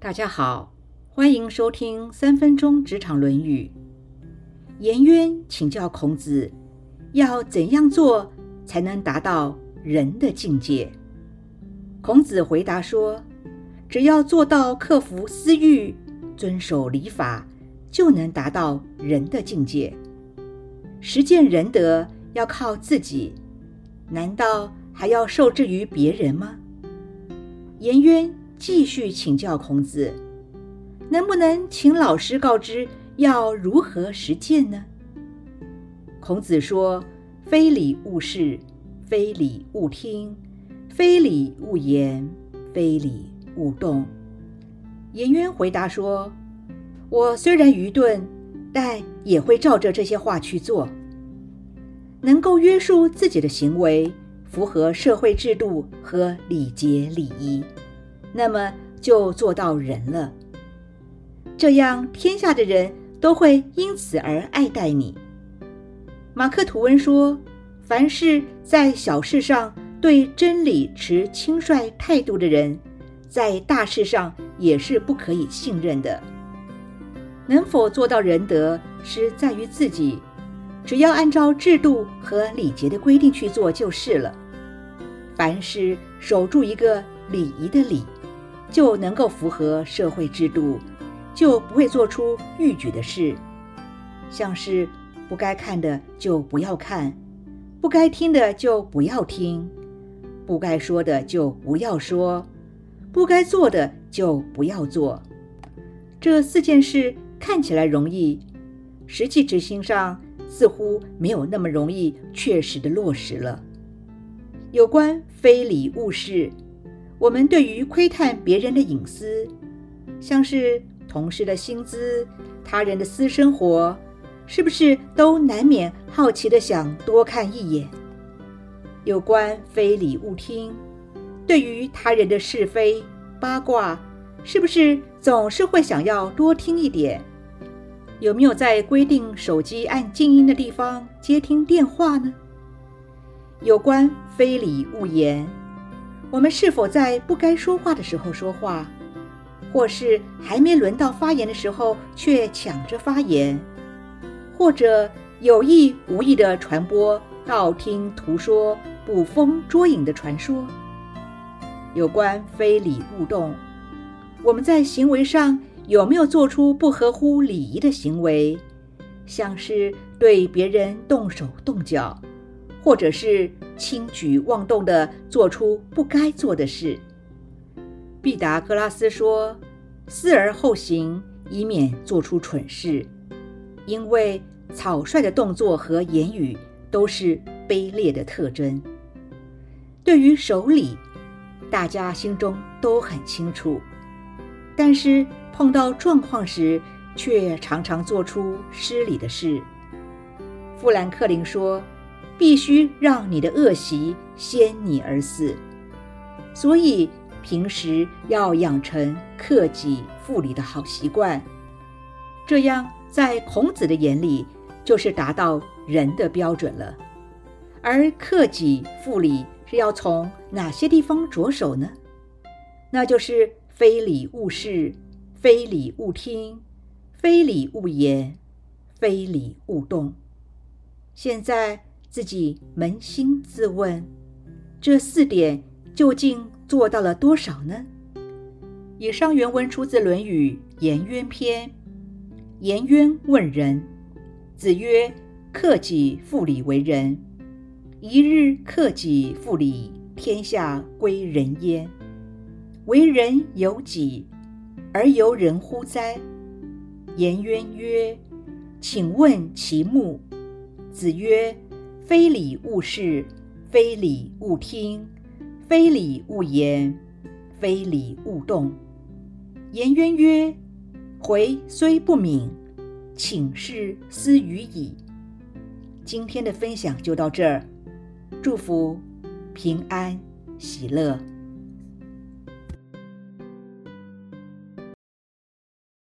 大家好，欢迎收听三分钟职场《论语》。颜渊请教孔子，要怎样做才能达到人的境界？孔子回答说：“只要做到克服私欲，遵守礼法，就能达到人的境界。实践仁德要靠自己，难道还要受制于别人吗？”颜渊。继续请教孔子，能不能请老师告知要如何实践呢？孔子说：“非礼勿视，非礼勿听，非礼勿言，非礼勿动。”颜渊回答说：“我虽然愚钝，但也会照着这些话去做。能够约束自己的行为，符合社会制度和礼节礼仪。”那么就做到人了，这样天下的人都会因此而爱戴你。马克吐温说：“凡是在小事上对真理持轻率态度的人，在大事上也是不可以信任的。能否做到仁德，是在于自己，只要按照制度和礼节的规定去做就是了。凡事守住一个礼仪的礼。”就能够符合社会制度，就不会做出逾矩的事，像是不该看的就不要看，不该听的就不要听，不该说的就不要说，不该做的就不要做。这四件事看起来容易，实际执行上似乎没有那么容易确实的落实了。有关非礼勿视。我们对于窥探别人的隐私，像是同事的薪资、他人的私生活，是不是都难免好奇的想多看一眼？有关非礼勿听，对于他人的是非八卦，是不是总是会想要多听一点？有没有在规定手机按静音的地方接听电话呢？有关非礼勿言。我们是否在不该说话的时候说话，或是还没轮到发言的时候却抢着发言，或者有意无意地传播道听途说、捕风捉影的传说？有关非礼勿动，我们在行为上有没有做出不合乎礼仪的行为，像是对别人动手动脚？或者是轻举妄动的做出不该做的事。毕达哥拉斯说：“思而后行，以免做出蠢事。”因为草率的动作和言语都是卑劣的特征。对于守礼，大家心中都很清楚，但是碰到状况时，却常常做出失礼的事。富兰克林说。必须让你的恶习先你而死，所以平时要养成克己复礼的好习惯，这样在孔子的眼里就是达到人的标准了。而克己复礼是要从哪些地方着手呢？那就是非礼勿视，非礼勿听，非礼勿言，非礼勿动。现在。自己扪心自问，这四点究竟做到了多少呢？以上原文出自《论语·颜渊篇》。颜渊问仁，子曰：“克己复礼为仁。一日克己复礼，天下归仁焉。为人由己，而由人乎哉？”颜渊曰：“请问其目。”子曰。非礼勿视，非礼勿听，非礼勿言，非礼勿动。颜渊曰：“回虽不敏，请示思语矣。”今天的分享就到这儿，祝福平安喜乐。